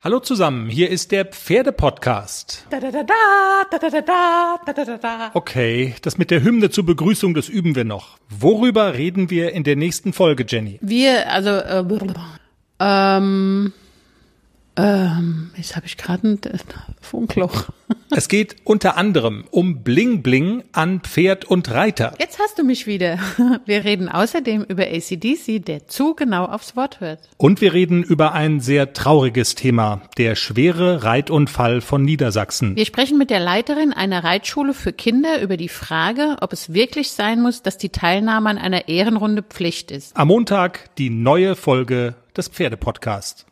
Hallo zusammen, hier ist der Pferdepodcast. Da, da, da, da, da, da, da, da, da, da, da. Okay, das mit der Hymne zur Begrüßung, das üben wir noch. Worüber reden wir in der nächsten Folge, Jenny? Wir, also, äh, ähm, ähm, jetzt habe ich gerade ein äh, Funkloch. Es geht unter anderem um Bling Bling an Pferd und Reiter. Jetzt hast du mich wieder. Wir reden außerdem über ACDC, der zu genau aufs Wort hört. Und wir reden über ein sehr trauriges Thema, der schwere Reitunfall von Niedersachsen. Wir sprechen mit der Leiterin einer Reitschule für Kinder über die Frage, ob es wirklich sein muss, dass die Teilnahme an einer Ehrenrunde Pflicht ist. Am Montag die neue Folge des Pferdepodcasts.